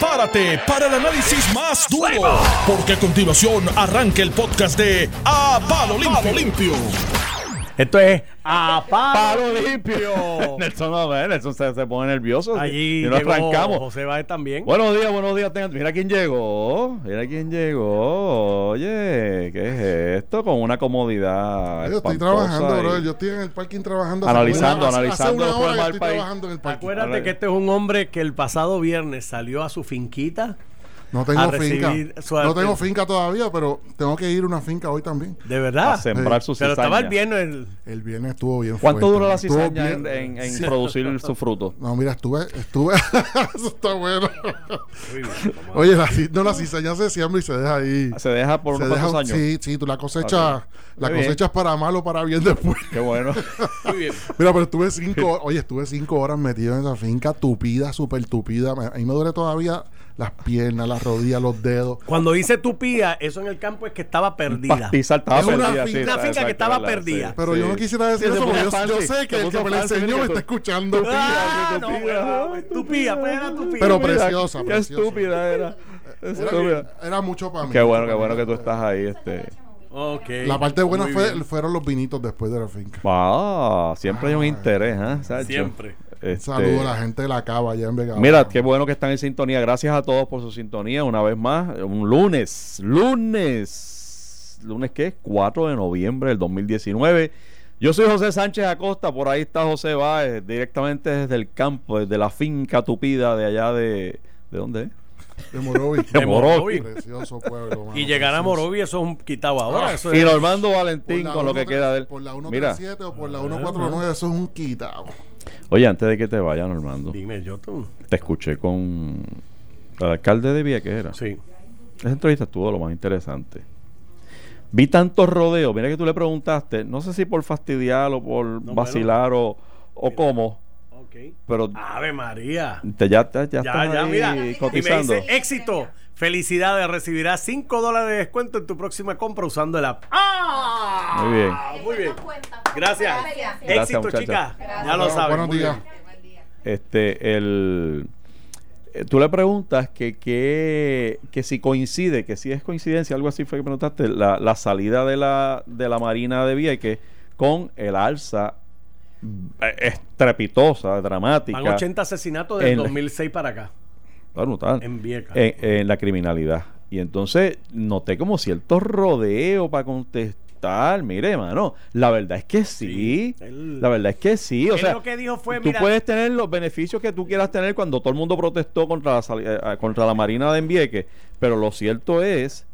prepárate para el análisis más duro, porque a continuación arranca el podcast de A Palo Limpio. Esto es a palo Palo limpio. Nelson, no, Nelson se, se pone nervioso. Allí y no llegó arrancamos. José Báez también. Buenos días, buenos días. tengan- Mira quién llegó. Mira quién llegó. Oye, ¿qué es esto? Con una comodidad. Yo estoy trabajando, y- bro. Yo estoy en el parking trabajando. Analizando, hace- analizando Hace los una hora problemas que del estoy país. trabajando en el parking. Acuérdate que este es un hombre que el pasado viernes salió a su finquita. No tengo a finca. su No tengo finca todavía, pero tengo que ir a una finca hoy también. De verdad. A sembrar su Pero estaba el viernes. el- El viernes estuvo bien ¿Cuánto fuerte. duró la cizaña en, bien- en- en producir su fruto? No, mira, estuve, estuve, eso está bueno. Oye, la, no, la cizaña se siembra y se deja ahí. Se deja por Se unos deja, años. sí, sí, tú la cosechas, la Muy bien. cosechas para mal o para bien después. Qué bueno. Muy bien. Mira, pero estuve cinco, oye, estuve cinco horas metido en esa finca, tupida, súper tupida. A mí me duele todavía las piernas, las rodillas, los dedos. Cuando dice tupía, eso en el campo es que estaba perdida. Pastizal estaba Es una perdida. finca- sí, una finca que estaba ¿verdad? perdida. Sí, Pero sí. yo no quisiera decir eso porque yo, sé que el que me la enseñó me está escuchando. Ah, no, Tupía. tupía, era tupía. Pero preciosa, Qué estúpida era. Estúpida. Era, era mucho para mí. Qué bueno, qué bueno que tú estás ahí. Este. Ok. La parte buena fue, fueron los vinitos después de la finca. Ah, siempre hay un interés, ¿eh? Siempre. Este, Saludo a la gente de la cava allá en Vega. Mira, qué bueno que están en sintonía. Gracias a todos por su sintonía una vez más. Un lunes, lunes, lunes qué? 4 de noviembre del 2019. Yo soy José Sánchez Acosta, por ahí está José Báez, directamente desde el campo, desde la finca tupida de allá de... ¿De dónde es? De Morovi. De Morovi. Precioso pueblo. mano, Y llegar a. Morovi, eso es un quitado ahora. Eso Y Normando Valentín con lo que 137, queda de él. Por la Mira, 137 o por la 149, eso es un quitado. Oye, antes de que te vaya, Normando, Dime, yo tú. te escuché con el alcalde de Vieques, ¿era? Sí. Esa entrevista estuvo lo más interesante. Vi tantos rodeos. Mira que tú le preguntaste, no sé si por fastidiar o por vacilar o, o cómo, Ok. pero Ave María. te, ya, ya, ya Ya, estás ya, ahí mira. Y me cotizando. dice, éxito. Felicidades, recibirás 5 dólares de descuento en tu próxima compra usando el app. ¡Ah! Muy bien. Muy bien. Gracias. Gracias, Éxito, muchacha. chicas. Ya lo sabes. Buenos Muy días. bien. Este, el, eh, tú le preguntas que, que, que si coincide, que si es coincidencia, algo así fue que preguntaste, la, la salida de la, de la Marina de Vieques con el alza eh, estrepitosa, dramática. Van 80 asesinatos del En- 2006 para acá. En en, en la criminalidad. Y entonces noté como cierto rodeo para contestar. Mire, mano, la verdad es que sí. La verdad es que sí. O sea, lo que dijo fue, tú mira- puedes tener los beneficios que tú quieras tener cuando todo el mundo protestó contra la, eh, contra la Marina de Envieques. Pero lo cierto es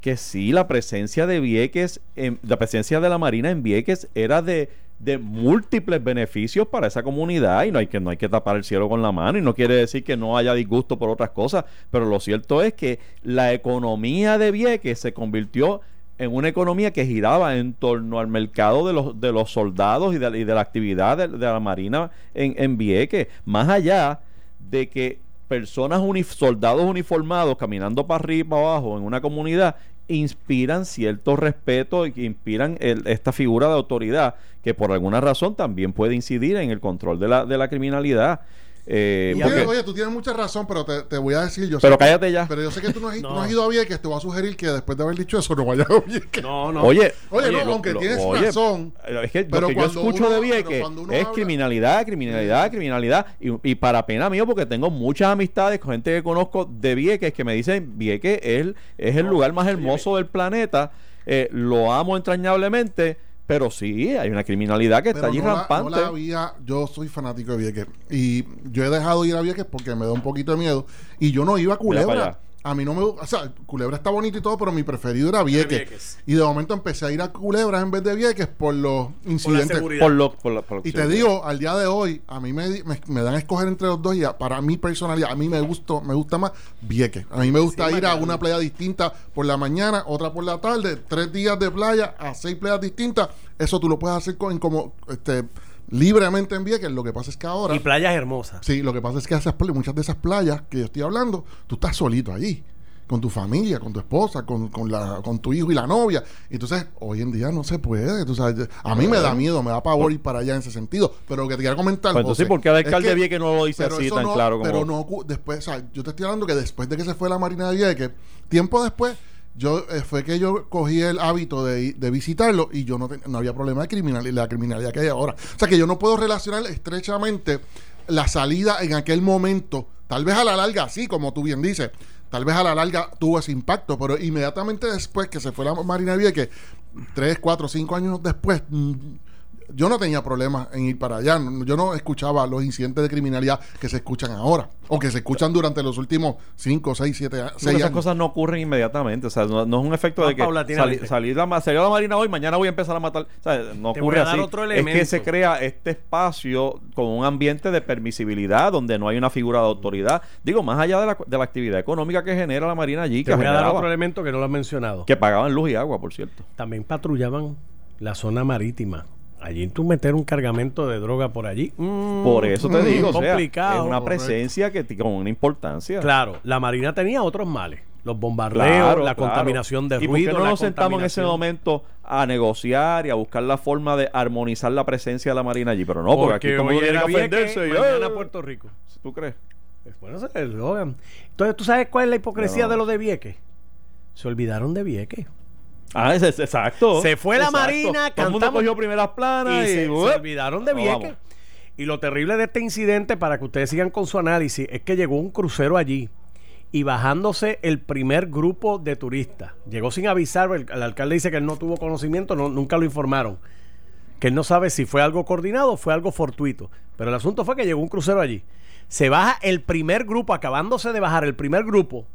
que sí, la presencia de Vieques, en- la presencia de la Marina en Vieques era de, de múltiples beneficios para esa comunidad y no hay, que, no hay que tapar el cielo con la mano y no quiere decir que no haya disgusto por otras cosas, pero lo cierto es que la economía de Vieques se convirtió en una economía que giraba en torno al mercado de los, de los soldados y de, la actividad de, la Marina en, en Vieques, más allá de que personas, soldados uniformados caminando para arriba para abajo en una comunidad inspiran cierto respeto y que inspiran el- esta figura de autoridad que por alguna razón también puede incidir en el control de la, de la criminalidad. Eh, Tú porque- tienes- oye, tú tienes mucha razón, pero te, te voy a decir yo. pero sé- cállate ya. Pero yo sé que tú no has, No. no has ido a Vieques, te voy a sugerir que después de haber dicho eso no vayas a Vieques. No, no. Oye, Oye, no, lo- aunque lo- tienes oye, razón. Es que pero lo que yo cuando escucho uno- de Vieques es habla- criminalidad, criminalidad, criminalidad. Y, y para pena mío, porque tengo muchas amistades con gente que conozco de Vieques que me dicen Vieques es el, es el lugar más hermoso del planeta. eh, lo amo entrañablemente, pero sí, hay una criminalidad que está Pero allí no la- rampante. no la había, yo soy fanático de Vieques y yo he dejado de ir a Vieques porque me da un poquito de miedo y yo no iba a Mira para Culebra. allá. A mí no me gusta, o sea, Culebra está bonito y todo, pero mi preferido era Vieques. Vieques. Y de momento empecé a ir a Culebra en vez de Vieques por los incidentes. seguridad. por lo, por la- por lo Y te digo, al día de hoy, a mí me, me, me dan a escoger entre los dos y a- para mi personalidad, a mí me gusta, me gusta más Vieques. A mí me gusta Sí, ir a una playa distinta por la mañana, otra por la tarde, tres días de playa a seis playas distintas. Eso tú lo puedes hacer con, como este, libremente en Vieques. Lo que pasa es que ahora... Y playas hermosas. Sí, lo que pasa es que esas muchas de esas playas que yo estoy hablando, tú estás solito allí. con tu familia, con tu esposa, con, con, la, con tu hijo y la novia. Entonces, hoy en día no se puede. Tú sabes, a mí me da miedo, me da pavor ir para allá en ese sentido. Pero lo que te quiero comentar. Pues entonces, José, ¿por qué el es alcalde que- Vieques no lo dice pero así tan no- claro como- Pero no, después, o sea, yo te estoy hablando que después de que se fue la Marina de Vieques, tiempo después, yo eh, fue que yo cogí el hábito de, de visitarlo y yo no, ten- no había problema de criminalidad, la criminalidad que hay ahora. O sea, que yo no puedo relacionar estrechamente la salida en aquel momento, tal vez a la larga, sí, como tú bien dices, tal vez a la larga tuvo ese impacto, pero inmediatamente después que se fue la Marina Vieques, tres, cuatro, cinco años después, mm, yo no tenía problemas en ir para allá. No- Yo no escuchaba los incidentes de criminalidad que se escuchan ahora o que se escuchan durante los últimos 5, 6, 7 Porque seis esas años. cosas no ocurren inmediatamente. O sea, no, no es un efecto de que paulatinamente. sali- salir la, salió la marina hoy, mañana voy a empezar a matar. O sea, no Te ocurre así. otro es que se crea este espacio con un ambiente de permisibilidad donde no hay una figura de autoridad. Digo, más allá de la, de la actividad económica que genera la marina allí, Te que voy a dar generaba, otro elemento que no lo has mencionado. que pagaban luz y agua, por cierto. También patrullaban la zona marítima. Allí tú meter un cargamento de droga por allí. mm, Por eso te Mm, digo, o sea, complicado. es una correcto. presencia que con una importancia. Claro, la Marina tenía otros males. Los bombardeos, Claro, la claro. contaminación de ¿Y ruido. por qué no nos sentamos en ese momento a negociar y a buscar la forma de armonizar la presencia de la Marina allí? Pero no, porque, aquí todo el mundo ofenderse. y, mañana ¡eh! Puerto Rico. ¿Tú crees? Bueno, ese es el eslogan. Entonces, ¿tú sabes cuál es la hipocresía No. de lo de Vieques? Se olvidaron de Vieques. Ah, es, es- exacto. Se fue la Exacto. Marina, Todo el mundo cantamos- cogió primeras planas y y, se, se ¡uep! olvidaron de Vieques. Y lo terrible de este incidente, para que ustedes sigan con su análisis, es que llegó un crucero allí y bajándose el primer grupo de turistas. Llegó sin avisar, el, el alcalde dice que él no tuvo conocimiento, no- nunca lo informaron. Que él no sabe si fue algo coordinado o fue algo fortuito. Pero el asunto fue que llegó un crucero allí. Se baja el primer grupo, acabándose de bajar el primer grupo.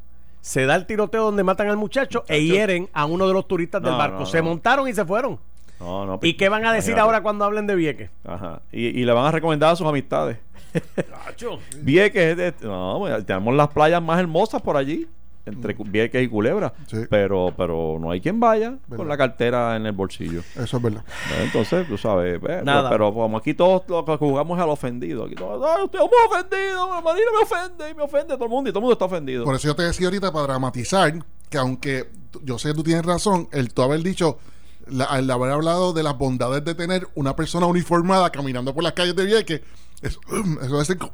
Se da el tiroteo donde matan al muchacho, e hieren a uno de los turistas del barco. no, se montaron y se fueron. No, ¿Y qué van a decir imagínate. ahora cuando hablen de Vieques? Ajá. Y, y le van a recomendar a sus amistades. Vieques, es de- no, bueno, tenemos las playas más hermosas por allí, entre Vieques y Culebra. Sí. Pero, pero no hay quien vaya Verdad. con la cartera en el bolsillo. Eso es verdad. Entonces, tú sabes, ve, Nada. pero como aquí todos lo que jugamos es al ofendido. Aquí todos, "Ay, estamos ofendidos, la Marina me ofende y me ofende todo el mundo y todo el mundo está ofendido. Por eso yo te decía ahorita para dramatizar que aunque yo sé que tú tienes razón, el tú haber dicho, la- el haber hablado de las bondades de tener una persona uniformada caminando por las calles de Vieques, eso, eso ser, co-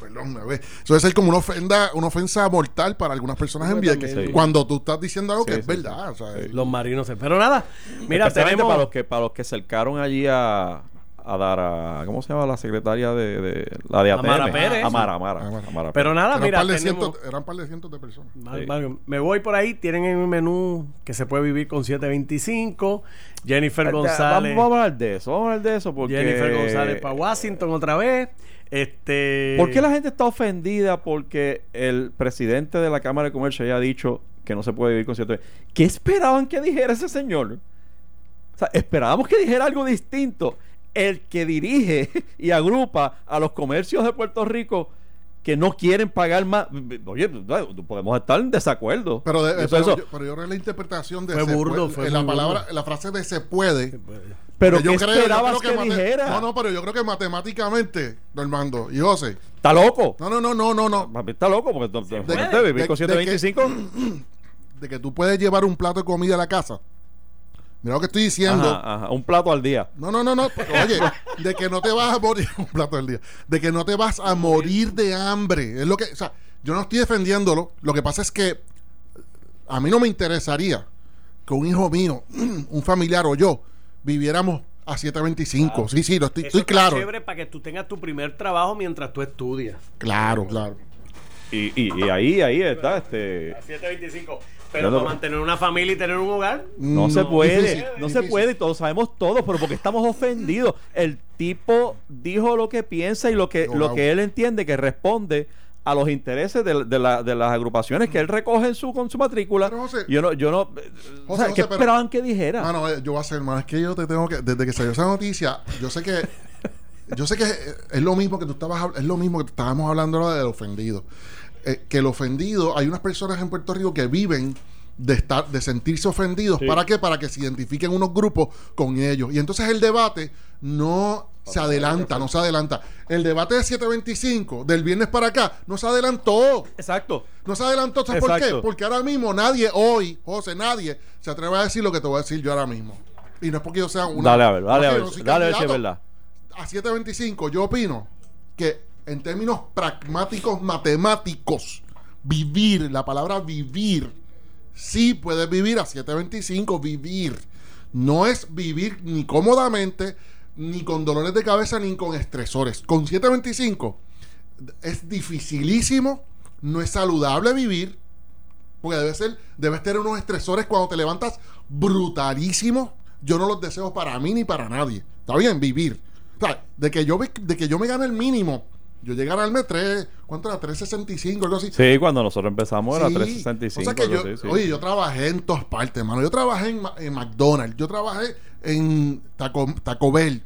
perdón, ve, eso debe ser como una ofenda, una ofensa mortal para algunas personas en Vieques. Sí. Cuando tú estás diciendo algo Sí, que es sí, verdad. o sea, Los marinos se... Pero nada, mira, tenemos... para los que para los que cercaron allí a, a dar a ¿cómo se llama la secretaria de, de la de ATM? Amara Pérez. Amara, Amara, Amara. Amara Pero Pérez. nada, eran, mira, par tenemos... cientos, eran par de cientos de personas. Mal- Sí. mal- Me voy por ahí, tienen en un menú que se puede vivir con 725. Jennifer Vamos, González. vamos a hablar de eso, vamos a hablar de eso porque Jennifer González para Washington otra vez. Este. ¿Por qué la gente está ofendida porque el presidente de la Cámara de Comercio haya dicho que no se puede vivir con cierto... ¿Qué esperaban que dijera ese señor? O sea, esperábamos que dijera algo distinto. El que dirige y agrupa a los comercios de Puerto Rico que no quieren pagar más. Oye, podemos estar en desacuerdo. Pero, de- Eso- pero, eso- yo, pero yo creo que la interpretación de Fue se burdo, puede- fue en la palabra, burdo. la frase de se puede. Pero que yo ¿qué creo- yo esperabas creo que, mate- dijera? No, no, pero yo creo que matemáticamente, Normando y José. ¿Está loco? No, no, no, no, no, no. Papi, Está loco porque tú- puede. tú- vivir De- con de que- 125. De que tú puedes llevar un plato de comida a la casa. Mira lo que estoy diciendo. Ajá, ajá, un plato al día. No, no, no, no. Oye, de que no te vas a morir un plato del día. De que no te vas a morir de hambre. Es lo que, o sea, yo no estoy defendiéndolo. Lo que pasa es que a mí no me interesaría que un hijo mío, un familiar o yo viviéramos a 725. Sí, sí, lo estoy, Eso estoy está claro. chévere para que tú tengas tu primer trabajo mientras tú estudias. Claro, claro. Y, y, y ahí, ahí está, este. A 725. Pero no- para mantener una familia y tener un hogar. No, Mm, se puede, difícil, no se puede, y todos sabemos todo, pero porque estamos ofendidos. El tipo dijo lo que piensa y lo que, No, lo que él entiende que responde a los intereses de, de la- de las agrupaciones que él recoge en su, con su matrícula. Pero, José- yo no, yo no, o José, sea, ¿qué José, pero- esperaban que dijera? Mano, eh, yo voy a hacer más. Es que yo te tengo que. Desde que salió esa noticia, yo sé que. yo sé que es, es lo mismo que tú estabas. Es lo mismo que estábamos hablando ahora del ofendido. Eh, que el ofendido. Hay unas personas en Puerto Rico que viven de estar de sentirse ofendidos Sí. para qué para que se identifiquen unos grupos con ellos y entonces el debate no se adelanta, no se adelanta. El debate de 725 del viernes para acá no se adelantó. Exacto. No se adelantó, ¿sabes por qué? Porque ahora mismo nadie hoy, José, nadie se atreve a decir lo que te voy a decir yo ahora mismo. Y no es porque yo sea una. Dale a ver, dale a ver. Dale a ver si es verdad. A 725, yo opino que en términos pragmáticos, matemáticos, vivir, la palabra vivir, sí puedes vivir a 725, vivir. No es vivir ni cómodamente, ni con dolores de cabeza, ni con estresores. Con 725 es dificilísimo, no es saludable vivir, porque debe ser, debes tener unos estresores cuando te levantas brutalísimos. Yo no los deseo para mí ni para nadie. Está bien, vivir. O sea, de que yo, de que yo me gane el mínimo, yo llegué a ganarme 3, ¿cuánto era? 365, algo así. Sí, cuando nosotros empezamos era Sí. 365. O sea que yo, así, sí. oye, yo trabajé en todas partes, hermano. Yo trabajé en, en McDonald's, yo trabajé en Taco, Taco Bell,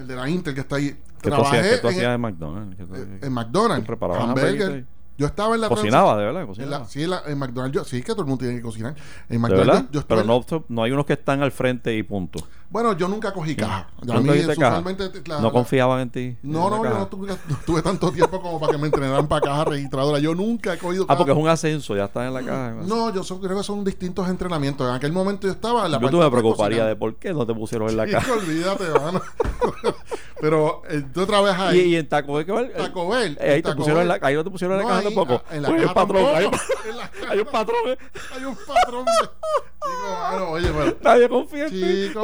el de la Intel que está ahí. ¿Qué tú trabajé hacías, qué tú en, hacías en McDonald's? ¿Qué tú- en- McDonald's, ¿Tú preparabas hamburger. hamburguesas? Yo estaba en la Cocinaba, de verdad, en la- sí, en, la- en McDonald's, yo- sí, que todo el mundo tiene que cocinar. En ¿De McDonald's, verdad? yo, yo estuve Pero en- no, no hay unos que están al frente y punto. Bueno, yo nunca cogí caja. A ¿Nunca mí, caja? la- no confiaban en ti. No, no, yo caja. no tuve, no tuve tanto tiempo como para que me entrenaran para caja registradora. Yo nunca he cogido Ah, porque es caja. un ascenso, ya están en la caja. No, yo son- creo que son distintos entrenamientos. En aquel momento yo estaba en la Yo tú me de preocuparía de por qué no te pusieron en la caja. olvídate, mano. Pero eh, tú trabajas Y, ahí. y en Taco Bell. Taco Bell, Eh, ahí, te pusieron en Bell. la, ahí no te pusieron en la caja tampoco. en la hay un patrón. Hay, un- caja hay un patrón. eh. Hay un patrón. oye, pero... Nadie confía en ti.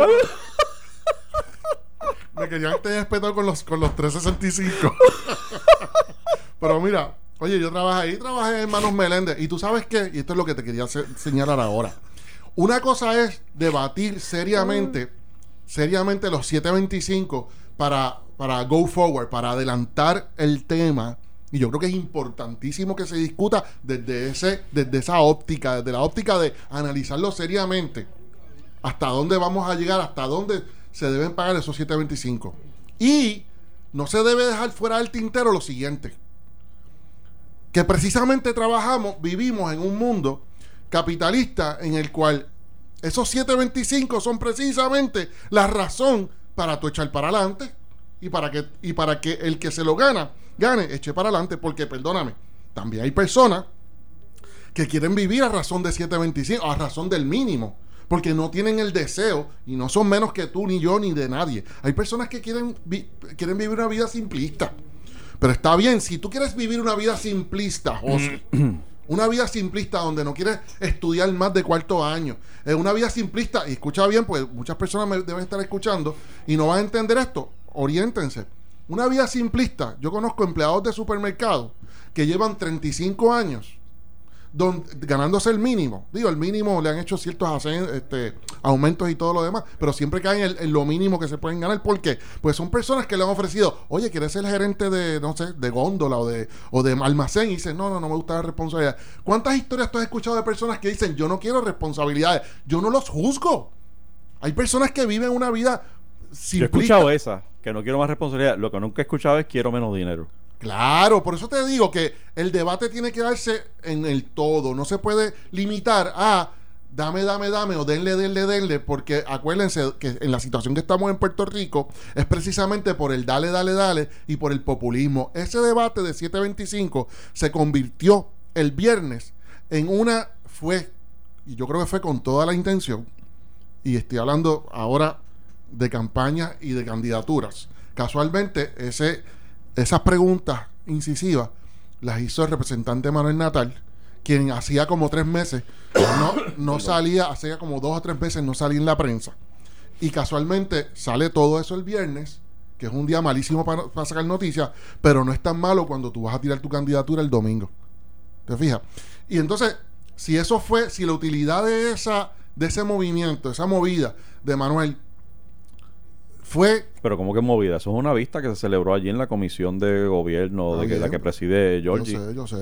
Me querían tener espetado con los, con los 365. Pero mira, oye, yo trabajé ahí, trabajé en Manos Meléndez. Y tú sabes qué, y esto es lo que te quería se- señalar ahora. Una cosa es debatir seriamente, seriamente los 725 para, para go forward, para adelantar el tema. Y yo creo que es importantísimo que se discuta desde, ese, desde esa óptica, desde la óptica de analizarlo seriamente hasta dónde vamos a llegar, hasta dónde se deben pagar esos 725. Y no se debe dejar fuera del tintero lo siguiente, que precisamente trabajamos, vivimos en un mundo capitalista en el cual esos 725 son precisamente la razón para tu echar para adelante y para que y para que el que se lo gana gane eche para adelante porque perdóname también hay personas que quieren vivir a razón de 725, a razón del mínimo, porque no tienen el deseo y no son menos que tú, ni yo, ni de nadie. Hay personas que quieren, quieren vivir una vida simplista. Pero está bien, si tú quieres vivir una vida simplista, José, una vida simplista donde no quieres estudiar más de cuarto año, es una vida simplista, y escucha bien, pues muchas personas me deben estar escuchando y no van a entender esto, oriéntense. Una vida simplista, yo conozco empleados de supermercado que llevan 35 años don- ganándose el mínimo. Digo, el mínimo le han hecho ciertos este, aumentos y todo lo demás, pero siempre caen en, en lo mínimo que se pueden ganar. ¿Por qué? Pues son personas que le han ofrecido, oye, ¿quieres ser gerente de, no sé, de góndola o de, o de almacén? Y dicen, no, no, no me gusta la responsabilidad. ¿Cuántas historias tú has escuchado de personas que dicen, yo no quiero responsabilidades? Yo no los juzgo. Hay personas que viven una vida Yo he simplista. escuchado esa, que no quiero más responsabilidad. Lo que nunca he escuchado es quiero menos dinero. Claro, por eso te digo que el debate tiene que darse en el todo. No se puede limitar a dame, dame, dame o denle, denle, denle, porque acuérdense que en la situación que estamos en Puerto Rico es precisamente por el dale, dale, dale y por el populismo. Ese debate de 725 se convirtió el viernes en una, fue, y yo creo que fue con toda la intención, y estoy hablando ahora de campañas y de candidaturas. Casualmente, ese, esas preguntas incisivas las hizo el representante Manuel Natal, quien hacía como tres meses no, no salía, hacía como dos o tres meses no salía en la prensa. Y casualmente sale todo eso el viernes, que es un día malísimo para, para sacar noticias, pero no es tan malo cuando tú vas a tirar tu candidatura el domingo. ¿Te fijas? Y entonces, si eso fue, si la utilidad de esa, de ese movimiento, esa movida de Manuel fue Pero como que movida, eso es una vista que se celebró allí en la comisión de gobierno Está de que, la que preside Yo Georgie. sé, yo sé.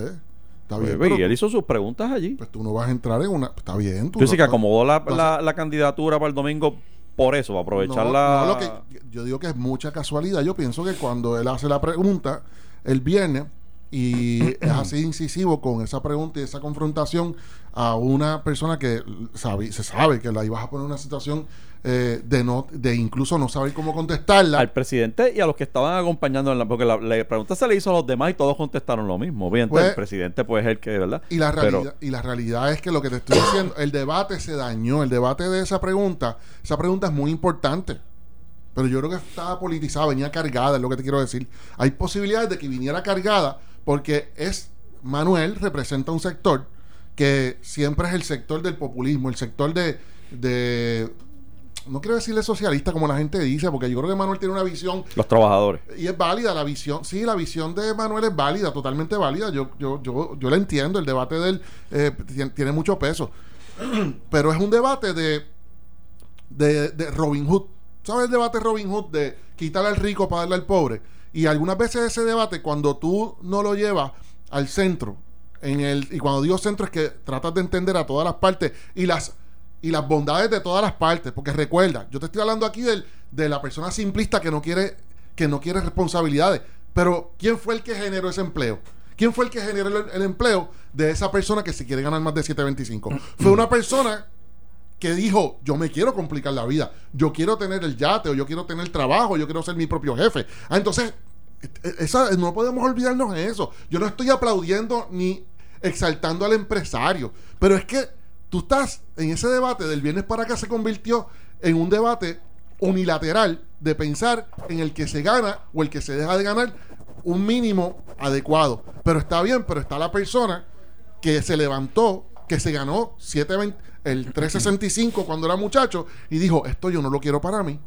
Está Pues, bien. y él hizo sus preguntas allí. pues tú no vas a entrar en una. Está bien. Tú dices que no- acomodó la, la- la candidatura para el domingo por eso, para aprovechar no, la... no, lo que, yo digo que es mucha casualidad. Yo pienso que cuando él hace la pregunta el viernes, y es así incisivo con esa pregunta y esa confrontación a una persona que sabe, se sabe que la ibas a poner en una situación eh, de no de incluso no saber cómo contestarla. Al presidente y a los que estaban acompañando, en la, porque la, la pregunta se le hizo a los demás y todos contestaron lo mismo. Obviamente, Pues- el presidente, pues, es el que, ¿verdad? Y la, Pero- realidad, y la realidad es que lo que te estoy diciendo, el debate se dañó. El debate de esa pregunta, esa pregunta es muy importante. Pero yo creo que estaba politizada, venía cargada, es lo que te quiero decir. Hay posibilidades de que viniera cargada porque es Manuel representa un sector que siempre es el sector del populismo, el sector de, de no quiero decirle socialista como la gente dice, porque yo creo que Manuel tiene una visión los trabajadores. y es válida la visión, sí, la visión de Manuel es válida, totalmente válida. Yo, yo, yo, yo la entiendo, el debate de él eh, tien- tiene mucho peso. Pero es un debate de, de, de Robin Hood. ¿Sabes el debate Robin Hood de quitarle al rico para darle al pobre? Y algunas veces ese debate, cuando tú no lo llevas al centro, en el, y cuando digo centro es que tratas de entender a todas las partes y las y las bondades de todas las partes, porque recuerda, yo te estoy hablando aquí del, de la persona simplista que no quiere que no quiere responsabilidades, pero ¿quién fue el que generó ese empleo? ¿Quién fue el que generó el, el empleo de esa persona que se quiere ganar más de 725? Fue una persona que dijo, yo me quiero complicar la vida, yo quiero tener el yate, o yo quiero tener trabajo, yo quiero ser mi propio jefe. Ah, entonces, e- esa, no podemos olvidarnos de eso. Yo no estoy aplaudiendo ni exaltando al empresario, pero es que tú estás en ese debate del viernes para acá se convirtió en un debate unilateral de pensar en el que se gana o el que se deja de ganar un mínimo adecuado. Pero está bien, pero está la persona que se levantó, que se ganó 720, el 365 cuando era muchacho y dijo, esto yo no lo quiero para mí.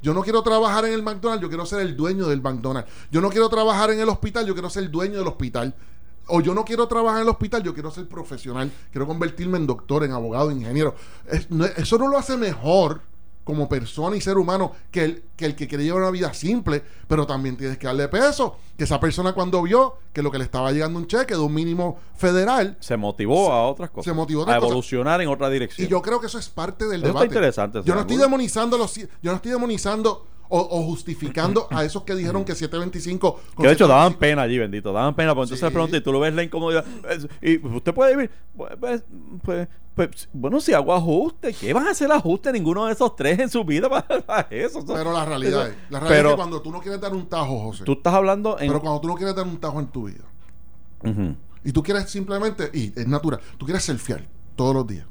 Yo no quiero trabajar en el McDonald's, yo quiero ser el dueño del McDonald's. Yo no quiero trabajar en el hospital, yo quiero ser el dueño del hospital. O yo no quiero trabajar en el hospital, yo quiero ser profesional. Quiero convertirme en doctor, en abogado, ingeniero. Es- no- eso no lo hace mejor como persona y ser humano que el, que el que quiere llevar una vida simple, pero también tienes que darle peso. Que esa persona cuando vio que lo que le estaba llegando un cheque de un mínimo federal, Se motivó a otras cosas. se motivó a a otras cosas. evolucionar en otra dirección. y yo creo que eso es parte del Eso está debate. interesante, Yo no estoy demonizando los yo no estoy demonizando o, o justificando a esos que dijeron que 725 con Que de hecho daban 725 pena allí, bendito. Daban pena. Porque entonces Sí. le pregunté y tú lo ves la incomodidad. Y usted puede vivir. Pues, pues, pues, pues, bueno, si hago ajuste, ¿qué van a hacer ajuste ninguno de esos tres en su vida para, para eso? Pero la realidad eso- es, la realidad pero es que cuando tú no quieres dar un tajo, José, tú estás hablando en. pero cuando tú no quieres dar un tajo en tu vida y tú quieres simplemente, y es natural, tú quieres surfear todos los días.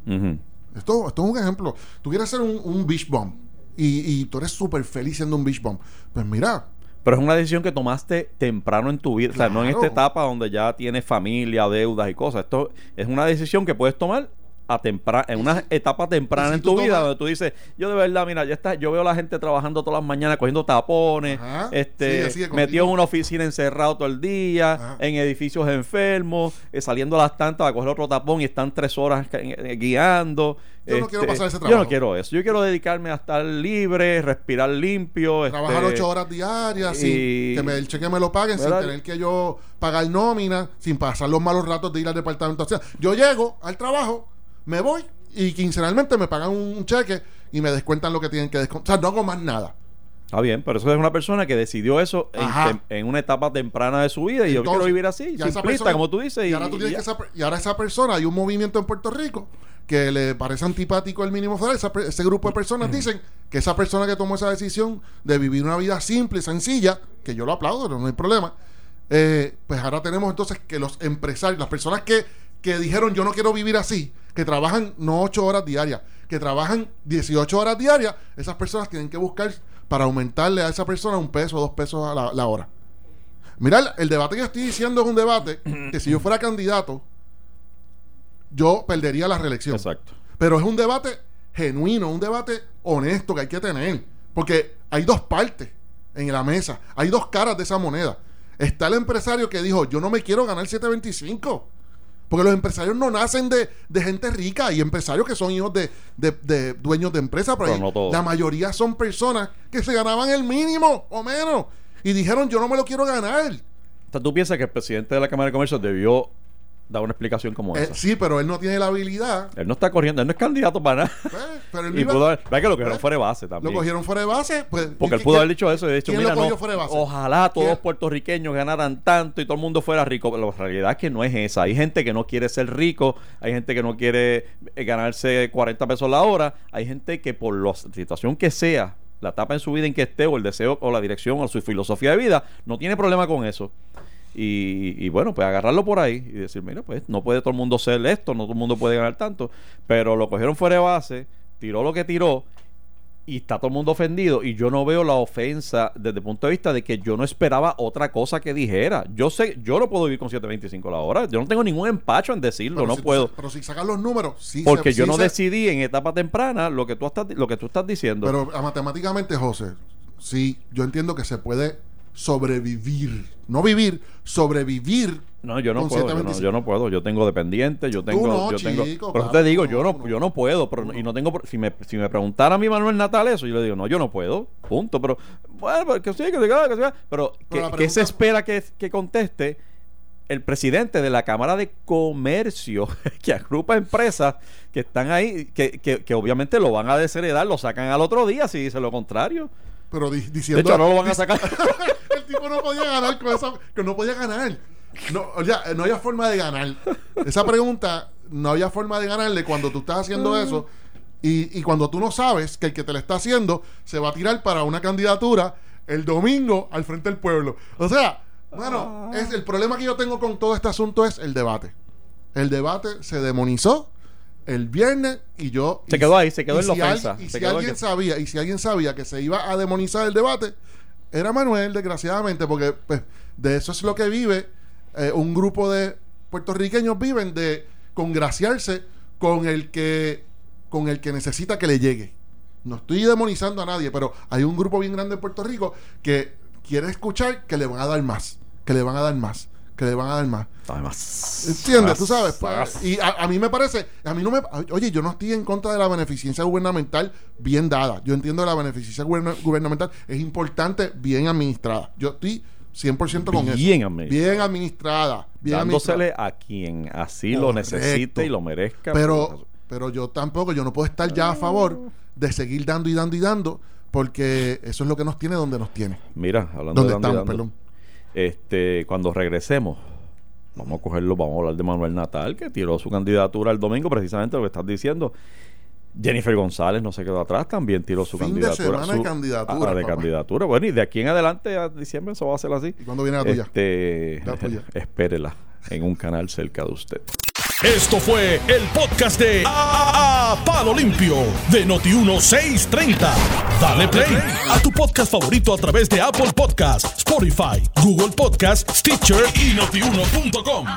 Esto, esto es un ejemplo. Tú quieres ser un, un beach bum y, y tú eres súper feliz siendo un beach bum. Pues mira, Pero es una decisión que tomaste temprano en tu vida. O sea, no en esta etapa donde ya tienes familia, deudas y cosas. Esto es una decisión que puedes tomar a tempra en una etapa temprana si en tu vida tomas- donde tú dices, yo de verdad, mira, ya está, yo veo a la gente trabajando todas las mañanas cogiendo tapones, Ajá. este, metido en una oficina encerrado todo el día, Ajá. en edificios enfermos, eh, saliendo a las tantas a coger otro tapón y están tres horas eh, guiando. Yo no quiero pasar ese Yo trabajo. no quiero eso. Yo quiero dedicarme a estar libre, respirar limpio. trabajar este, ocho horas diarias, y- sin que me, el cheque me lo paguen, sin tener que yo pagar nómina, sin pasar los malos ratos de ir al departamento. O sea, yo llego al trabajo, me voy y quincenalmente me pagan un cheque y me descuentan lo que tienen que descontar. O sea, no hago más nada. Está bien, pero eso es una persona que decidió eso en, en una etapa temprana de su vida y yo quiero vivir así, simplista, persona- como tú dices. Y, Y, ahora tú y que esa y ahora esa persona, hay un movimiento en Puerto Rico que le parece antipático el mínimo federal. Esa ese grupo de personas dicen que esa persona que tomó esa decisión de vivir una vida simple y sencilla, que yo lo aplaudo, no hay problema, eh, pues ahora tenemos entonces que los empresarios, las personas que, que dijeron yo no quiero vivir así, que trabajan no 8 horas diarias, que trabajan 18 horas diarias, esas personas tienen que buscar para aumentarle a esa persona un peso o dos pesos a la, la hora. Mira, el, el debate que estoy diciendo es un debate que si yo fuera candidato, yo perdería la reelección. Exacto. Pero es un debate genuino, un debate honesto que hay que tener. Porque hay dos partes en la mesa. Hay dos caras de esa moneda. Está el empresario que dijo, yo no me quiero ganar 725. Porque los empresarios no nacen de, de gente rica. Hay empresarios que son hijos de, de- de dueños de empresas. Pero, no todos. la mayoría son personas que se ganaban el mínimo o menos. Y dijeron, yo no me lo quiero ganar. O sea, tú piensas que el presidente de la Cámara de Comercio debió da una explicación como Eh, esa. sí, pero él no tiene la habilidad. Él no está corriendo, él no es candidato para nada. pues, pero él y iba- pudo haber, ¿verdad que lo cogieron pues, fuera de base también? Lo cogieron fuera de base. Pues, Porque él ¿y pudo haber dicho eso y dicho, ¿quién mira, lo cogió no, fuera de base? ojalá todos los puertorriqueños ganaran tanto y todo el mundo fuera rico. Pero la realidad es que no es esa. Hay gente que no quiere ser rico, hay gente que no quiere eh, ganarse 40 pesos la hora, hay gente que por la situación que sea, la etapa en su vida en que esté, o el deseo, o la dirección, o su filosofía de vida, no tiene problema con eso. Y, y bueno, pues agarrarlo por ahí y decir, mira, pues no puede todo el mundo ser esto, no todo el mundo puede ganar tanto, pero lo cogieron fuera de base, tiró lo que tiró y está todo el mundo ofendido y yo no veo la ofensa desde el punto de vista de que yo no esperaba otra cosa que dijera. Yo sé, yo no puedo vivir con 7.25 la hora, yo no tengo ningún empacho en decirlo, pero no si- puedo. Pero si sacas los números, sí. Porque se- yo sí no se- decidí en etapa temprana lo que tú estás, lo que tú estás diciendo. Pero ah, matemáticamente, José, sí, yo entiendo que se puede sobrevivir. No vivir, sobrevivir. No, yo no puedo, yo no, 725. yo no puedo, yo tengo dependientes, yo tengo, no, yo tengo, pero claro, te digo, no, yo no, yo no puedo, pero y no tengo, si me, si me preguntara a mi Manuel Natal eso, yo le digo, no, yo no puedo, punto, pero, bueno, pero que sí, que que pero, ¿qué, la qué se espera que, que conteste el presidente de la Cámara de Comercio, que agrupa empresas que están ahí, que, que, que obviamente lo van a desheredar, lo sacan al otro día si dice lo contrario. Pero di- De diciendo. hecho, no lo van a sacar. el tipo no podía ganar con esa. Que no podía ganar. No, o sea, no había forma de ganar. Esa pregunta, no había forma de ganarle cuando tú estás haciendo eso. Y, y cuando tú no sabes que el que te la está haciendo se va a tirar para una candidatura el domingo al frente del pueblo. O sea, bueno, es, el problema que yo tengo con todo este asunto es el debate. El debate se demonizó el viernes y yo... Se y- quedó ahí, se quedó en la si ofensa, y se si alguien que- sabía, y si alguien sabía que se iba a demonizar el debate, era Manuel, desgraciadamente, porque pues, de eso es lo que vive eh, un grupo de puertorriqueños viven de congraciarse con el que con el que necesita que le llegue. No estoy demonizando a nadie, pero hay un grupo bien grande en Puerto Rico que quiere escuchar que le van a dar más, que le van a dar más, que le van a dar más. Además, ¿Entiendes? Tú sabes. pues, y a, a mí me parece, a mí no me. Oye, yo no estoy en contra de la beneficencia gubernamental bien dada. Yo entiendo que la beneficencia guberna- gubernamental es importante, bien administrada. Yo estoy 100% con eso. Bien administrada. Bien administrada. Bien dándosele administrada. a quien así lo Correcto. necesite y lo merezca. Pero, pero yo tampoco, yo no puedo estar ya a favor de seguir dando y dando y dando, porque eso es lo que nos tiene donde nos tiene. Mira, hablando Donde de dando y estamos, dando, perdón. Este, cuando regresemos, vamos a cogerlo, vamos a hablar de Manuel Natal, que tiró su candidatura el domingo, precisamente lo que estás diciendo. Jennifer González no se quedó atrás, también tiró su Fin de candidatura. semana de su- candidatura, ah, de papá. candidatura. Bueno, y de aquí en adelante a diciembre eso va a ser así. ¿Y cuándo viene la tuya? Este, La tuya. espérela en un canal cerca de usted. Esto fue el podcast de A, A- Palo Limpio de Noti1630. Dale play a tu podcast favorito a través de Apple Podcasts, Spotify, Google Podcasts, Stitcher y notiuno.com.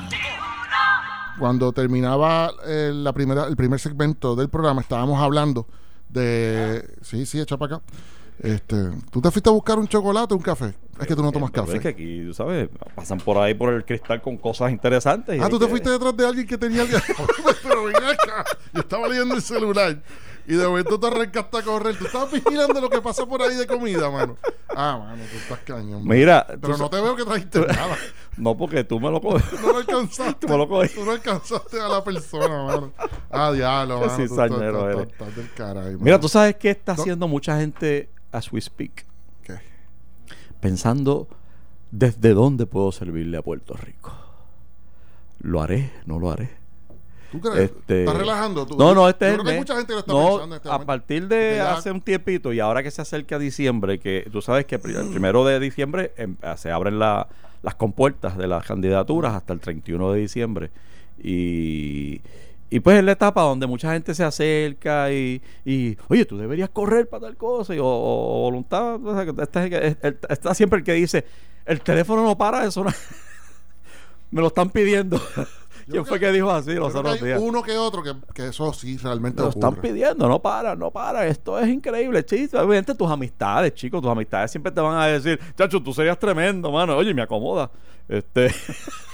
cuando terminaba eh, la primera, el primer segmento del programa, estábamos hablando de. Sí, sí, echa para acá. Este, ¿Tú te fuiste a buscar un chocolate o un café? Es que tú no tomas Pero Es que café. aquí, tú sabes, pasan por ahí por el cristal con cosas interesantes. y Ah, tú te que- fuiste detrás de alguien que tenía. Pero ven acá. Yo estaba leyendo el celular. Y de momento te arrancaste a correr. Tú estabas vigilando lo que pasa por ahí de comida, mano. Ah, mano, tú estás cañón. Mira, Pero tú no te veo que trajiste nada. No, porque tú me lo coges. No lo alcanzaste. Tú me lo coges. Tú no alcanzaste a la persona, mano. Ah, diablo, mano. tú estás- eres. estás- estás del caray, Mira, mano. tú sabes qué está haciendo mucha gente as we speak. Pensando desde dónde puedo servirle a Puerto Rico. ¿Lo haré? ¿No lo haré? ¿Tú crees? Este- ¿Estás relajando? ¿Tú? No, no, este Yo es creo que mucha gente lo está No, pensando en este a partir de Ya- hace un tiempito y ahora que se acerca diciembre, que tú sabes que el primero de diciembre em, ah, se abren la- las compuertas de las candidaturas hasta el 31 de diciembre. Y, y pues es la etapa donde mucha gente se acerca y, y, oye, tú deberías correr para tal cosa, y, o, o voluntad. o sea, está, está- está siempre el que dice, el teléfono no para de sonar. Me lo están pidiendo. ¿Quién fue que dijo así los otros días? uno que otro que, que eso sí realmente Lo están pidiendo, no para, no para. Esto es increíble, chicos. Obviamente tus amistades, chicos, tus amistades siempre te van a decir, chacho, tú serías tremendo, mano. Oye, me acomoda. Este.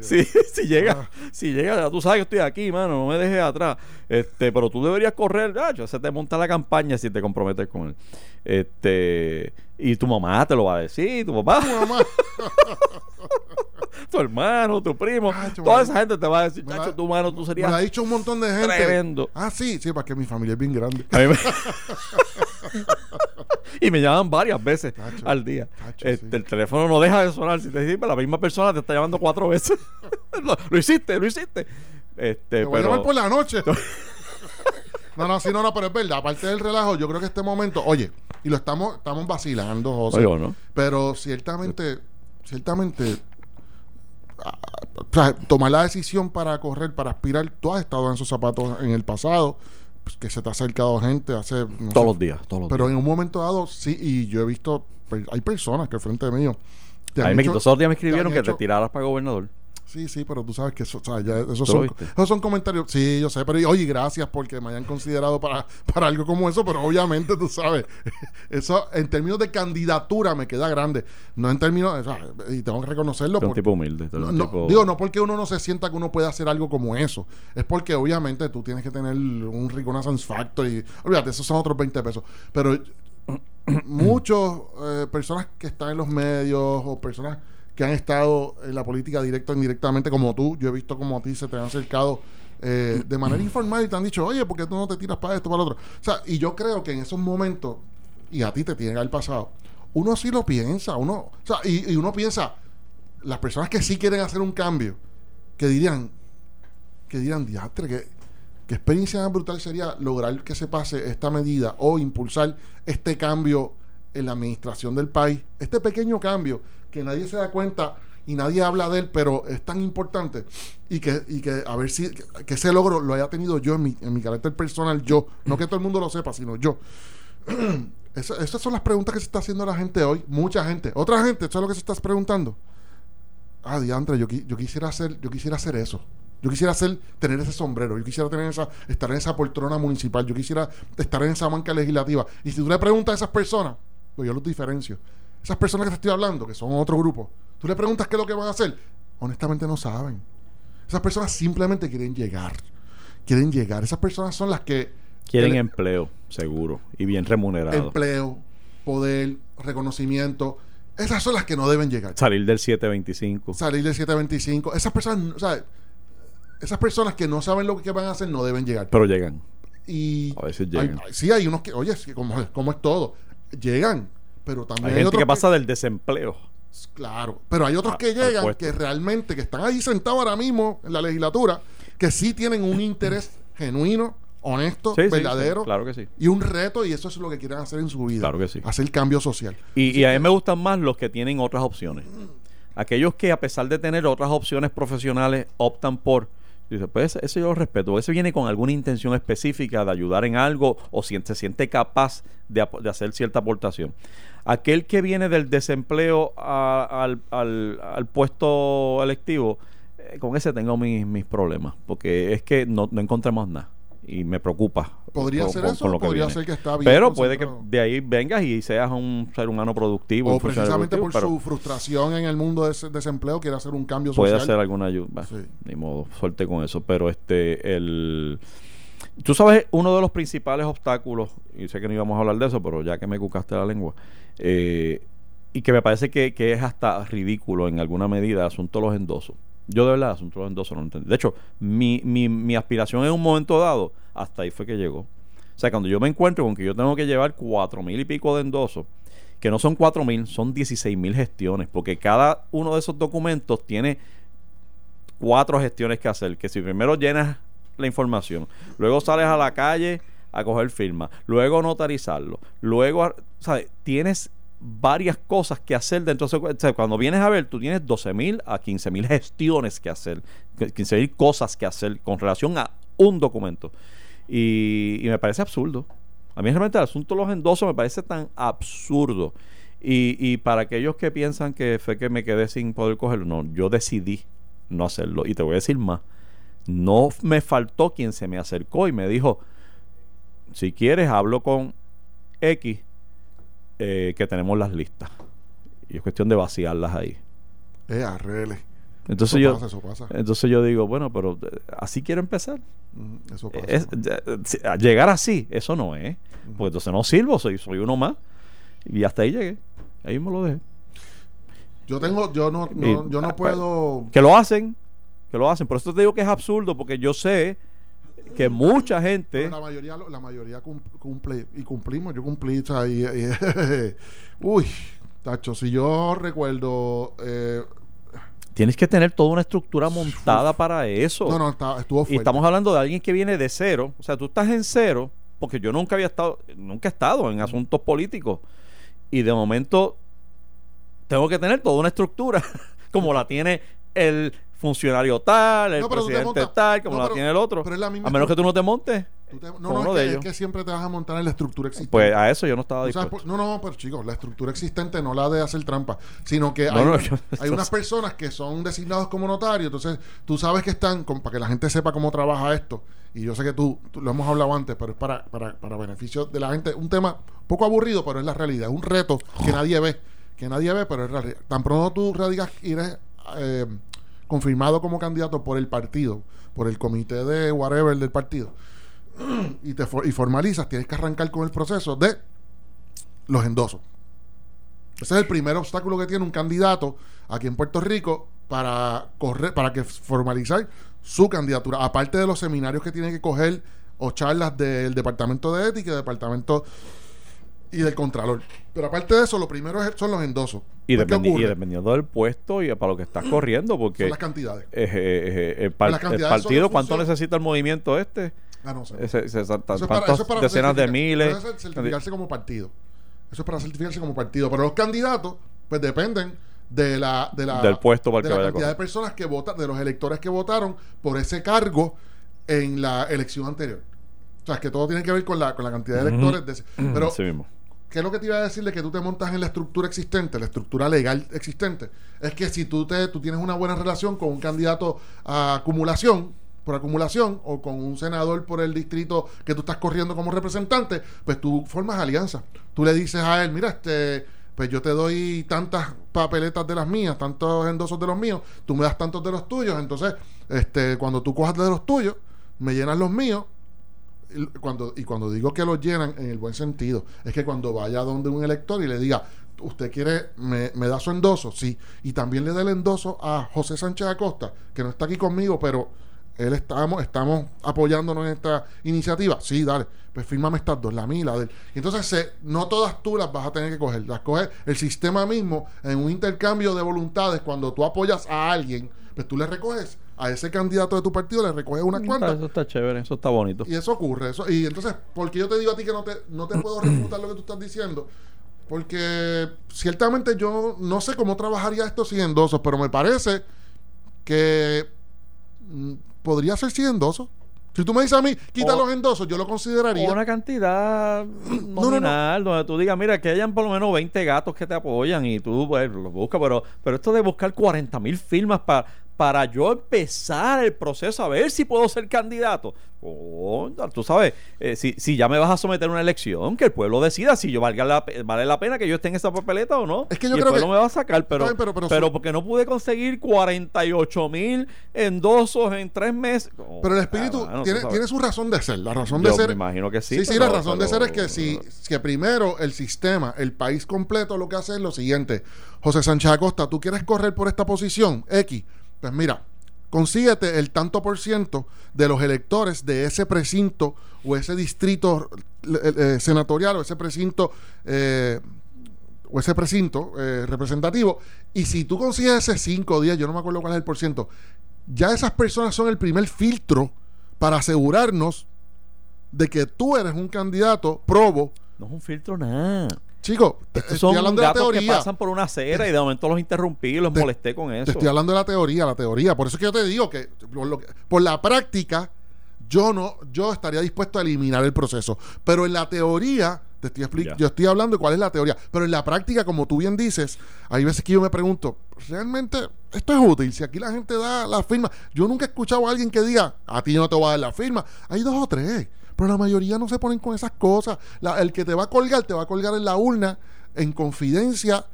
si, si llega, si llega, ya tú sabes que estoy aquí, mano, no me dejes atrás. Este, pero tú deberías correr, chacho, se te monta la campaña si te comprometes con él. Este, y tu mamá te lo va a decir, tu papá. Tu mamá. tu hermano, tu primo, toda me- esa gente te va a decir, me la- chacho, tu mano, tú Me serías lo ha dicho un montón de gente. tremendo. Ah, sí, sí, para que mi familia es bien grande. A me- y me llaman varias veces al día. Este, sí. El teléfono no deja de sonar. Si te dicen, la misma persona te está llamando cuatro veces. lo, lo hiciste, lo hiciste. Este, Te voy a pero llamar por la noche. no, no, sí, no, no, pero es verdad. Aparte del relajo, yo creo que este momento, oye, y lo estamos, estamos vacilando, José. Oigo, ¿no? Pero ciertamente, ciertamente, tomar la decisión para correr, para aspirar, tú has estado en esos zapatos en el pasado, pues, que se te ha acercado gente hace... no todos sé, los días, todos los Pero días. en un momento dado, sí, y yo he visto, pues, hay personas que al frente mío... A mí me hecho- quitó, esos días me escribieron que hecho- te tiraras para gobernador. Sí, sí, pero tú sabes que eso, o sea, ya esos, ¿Tú lo son, viste? esos son comentarios. Sí, yo sé, pero oye, gracias porque me hayan considerado para, para algo como eso, pero obviamente tú sabes, eso en términos de candidatura me queda grande. No en términos, o sea, y tengo que reconocerlo. Eres un tipo humilde. no, un tipo- Digo, no porque uno no se sienta que uno puede hacer algo como eso. Es porque obviamente tú tienes que tener un reconnaissance factor y olvídate, esos son otros 20 pesos. Pero muchos eh, personas que están en los medios o personas que han estado en la política directa o indirectamente como tú, yo he visto como a ti se te han acercado eh, de manera informal y te han dicho, oye, ¿por qué tú no te tiras para esto, para lo otro? O sea, y yo creo que en esos momentos, y a ti te tiene que pasado, uno sí lo piensa, uno, o sea, y, y uno piensa, las personas que sí quieren hacer un cambio, que dirían, que dirían, diastre, que, qué experiencia más brutal sería lograr que se pase esta medida o impulsar este cambio en la administración del país, este pequeño cambio que nadie se da cuenta y nadie habla de él, pero es tan importante y que, y que a ver si que, ese logro lo haya tenido yo en mi, en mi carácter personal, yo, no que todo el mundo lo sepa, sino yo. Esa- esas son las preguntas que se está haciendo la gente hoy, mucha gente, otra gente, eso es lo que se está preguntando ah, diantre, yo, yo quisiera hacer, yo quisiera hacer eso. Yo quisiera hacer, tener ese sombrero, yo quisiera tener esa, estar en esa poltrona municipal, yo quisiera estar en esa banca legislativa. Y si tú le preguntas a esas personas, pues yo los diferencio. Esas personas que te estoy hablando, que son otro grupo, tú le preguntas qué es lo que van a hacer, honestamente no saben. Esas personas simplemente quieren llegar. Quieren llegar. Esas personas son las que Quieren empleo, seguro, y bien remunerado. empleo, poder, reconocimiento. Esas son las que no deben llegar. Salir del 725. salir del 725. Esas personas, o sea, esas personas que no saben lo que van a hacer no deben llegar. Pero llegan. Y A veces llegan. hay- sí, hay unos que, oye, como, como es todo, llegan, pero también Hay hay, gente otros que pasa del desempleo. claro, pero hay otros a- que llegan que realmente que están ahí sentados ahora mismo en la legislatura, que sí tienen un interés genuino, honesto, Sí, verdadero sí, claro que sí. y un reto y eso es lo que quieren hacer en su vida. Claro que sí. Hacer cambio social. Y, y a mí me gustan más los que tienen otras opciones. Aquellos que a pesar de tener otras opciones profesionales optan por... Dice, pues eso yo lo respeto. Ese viene con alguna intención específica de ayudar en algo o si se siente capaz de, ap- de hacer cierta aportación. Aquel que viene del desempleo a- al, al- al puesto electivo, eh, con ese tengo mis, mis problemas. Porque es que no, no encontramos nada. Y me preocupa. Podría con- ser eso, con lo que podría viene. ser que está bien Pero puede que de ahí vengas y seas un ser humano productivo. O precisamente por su frustración en el mundo de ese desempleo quiere hacer un cambio pero puede social. hacer alguna ayuda. Sí. Ni modo, suerte con eso. Pero este, el. Tú sabes, uno de los principales obstáculos, y sé que no íbamos a hablar de eso, pero ya que me cucaste la lengua, eh, y que me parece que, que es hasta ridículo en alguna medida asunto los endosos. Yo de verdad, asunto los endosos no lo entendí. De hecho, mi, mi, mi aspiración en un momento dado, hasta ahí fue que llegó. O sea, cuando yo me encuentro con que yo tengo que llevar cuatro mil y pico de endosos, que no son cuatro mil, son 16 mil gestiones, porque cada uno de esos documentos tiene cuatro gestiones que hacer. Que si primero llenas la información, luego sales a la calle a coger firma, luego notarizarlo, luego, ¿sabes? Tienes varias cosas que hacer dentro cuando vienes a ver, tú tienes 12 mil a 15 mil gestiones que hacer, 15 mil cosas que hacer con relación a un documento. Y, y me parece absurdo. A mí realmente el asunto de los endosos me parece tan absurdo. Y, y para aquellos que piensan que fue que me quedé sin poder cogerlo, no, yo decidí no hacerlo. Y te voy a decir más. No me faltó quien se me acercó y me dijo, si quieres hablo con X, eh, que tenemos las listas. Y es cuestión de vaciarlas ahí. Eh, arregle. Entonces eso yo, pasa, eso pasa. entonces yo digo, bueno, pero eh, así quiero empezar. Mm, eso pasa. Es- llegar así, eso no es. Pues entonces no sirvo, soy, soy uno más. Y hasta ahí llegué. Ahí me lo dejé. Yo tengo, yo no, no- Y- yo ah, no puedo. Que lo hacen, que lo hacen. Por eso te digo que es absurdo, porque yo sé que mucha gente... Pero la mayoría, la mayoría cum- cumple y cumplimos. Yo cumplí, y- y- uy, tacho, si yo recuerdo, eh, Tienes que tener toda una estructura montada para eso. no, no, está- estuvo Y fuerte. estamos hablando de alguien que viene de cero. O sea, tú estás en cero, porque yo nunca había estado, nunca he estado en asuntos políticos. Y de momento tengo que tener toda una estructura, como la tiene el funcionario tal, el No, presidente tal, como no, la tiene el otro. pero es la misma A menos que tú no te montes. Tú te- no, no, es de que, es que siempre te vas a montar en la estructura existente. Pues a eso yo no estaba sabes dispuesto. por- no, no, pero chicos, la estructura existente no la de hacer trampa, sino que hay, yo- hay unas personas que son designados como notarios, entonces tú sabes que están, para que la gente sepa cómo trabaja esto, y yo sé que tú, tú lo hemos hablado antes, pero es para, para, para beneficio de la gente, un tema poco aburrido, pero es la realidad, es un reto que nadie ve, que nadie ve, pero es realidad. Tan pronto tú radigas y eres eh, confirmado como candidato por el partido, por el comité de whatever del partido, y te y formalizas, tienes que arrancar con el proceso de los endosos. Ese es el primer obstáculo que tiene un candidato aquí en Puerto Rico para correr, para que formalizar su candidatura. Aparte de los seminarios que tiene que coger o charlas del departamento de ética, del departamento y del contralor. Pero aparte de eso, lo primero es- son los endosos. Y, Pues, dependiendo del puesto y para lo que estás corriendo, porque Son las cantidades. eh, eh, eh, el, par- Las el cantidades son partido, ¿cuánto necesita el movimiento este? Ah, no sé. Ese- ese- tantas Eso es para- eso es para decenas de miles. eso es certificarse como partido. Eso es para certificarse como partido. Pero los candidatos, pues dependen de la, de la Del puesto para el de que la vaya a cantidad de personas que votan, de los electores que votaron por ese cargo en la elección anterior. O sea, que todo tiene que ver con la, con la cantidad de electores. de ese- Pero, Así mismo. ¿Qué es lo que te iba a decir de que tú te montas en la estructura existente, la estructura legal existente? Es que si tú, te, tú tienes una buena relación con un candidato a acumulación, por acumulación, o con un senador por el distrito que tú estás corriendo como representante, pues tú formas alianza. Tú le dices a él, mira, este, pues yo te doy tantas papeletas de las mías, tantos endosos de los míos, tú me das tantos de los tuyos, entonces, este, cuando tú cojas de los tuyos, me llenas los míos, cuando, y cuando digo que los llenan en el buen sentido, es que cuando vaya donde un elector y le diga, usted quiere, me, me da su endoso, sí, y también le da el endoso a José Sánchez Acosta, que no está aquí conmigo, pero él estamos, estamos apoyándonos en esta iniciativa, sí, dale, pues fírmame estas dos, la mía la de él. Y entonces no todas tú las vas a tener que coger, las coge el sistema mismo en un intercambio de voluntades, cuando tú apoyas a alguien, pues tú le recoges a ese candidato de tu partido, le recoges unas Está- cuantas eso está chévere, eso está bonito. y eso ocurre. Eso, y entonces, porque yo te digo a ti que no te, no te puedo refutar lo que tú estás diciendo? Porque ciertamente yo no sé cómo trabajaría esto sin endosos, pero me parece que mm, podría ser sin endosos. Si tú me dices a mí, quita O- los endosos, yo lo consideraría. O una cantidad no, nominal donde tú digas, mira, que hayan por lo menos 20 gatos que te apoyan y tú pues, los buscas, pero, pero esto de buscar 40 mil firmas para para yo empezar el proceso a ver si puedo ser candidato. Oh, tú sabes, eh, si, si ya me vas a someter a una elección, que el pueblo decida si yo valga la, vale la pena que yo esté en esa papeleta o no. Es que yo y el creo pueblo que- me va a sacar, pero, bien, pero- pero, pero porque no pude conseguir 48 mil endosos en tres meses. Oh, Pero el espíritu ah, tú tiene, su razón de ser. La razón Yo de ser. me imagino que sí, Sí, sí, la razón de ser es que si que primero el sistema, el país completo, lo que hace es lo siguiente. José Sánchez Acosta, tú quieres correr por esta posición X. Pues mira, consíguete el tanto por ciento de los electores de ese precinto o ese distrito eh, senatorial o ese precinto eh, o ese precinto eh, representativo. Y si tú consigues ese 5 o 10, yo no me acuerdo cuál es el por ciento, ya esas personas son el primer filtro para asegurarnos de que tú eres un candidato probo. No es un filtro nada. Chico, te- Estos estoy son hablando de la gatos que teoría. pasan por una acera y de momento los interrumpí y los Te- molesté con Te eso. estoy hablando de la teoría, la teoría. Por eso es que yo te digo que por, lo que- por la práctica, yo no, yo estaría dispuesto a eliminar el proceso. Pero en la teoría, te estoy expli- Ya. yo estoy hablando de cuál es la teoría. Pero en la práctica, como tú bien dices, hay veces que yo me pregunto, ¿realmente esto es útil? Si aquí la gente da la firma. Yo nunca he escuchado a alguien que diga, a ti no te voy a dar la firma. Hay dos o tres. Pero la mayoría no se ponen con esas cosas. La- el que te va a colgar, te va a colgar en la urna, en confidencia,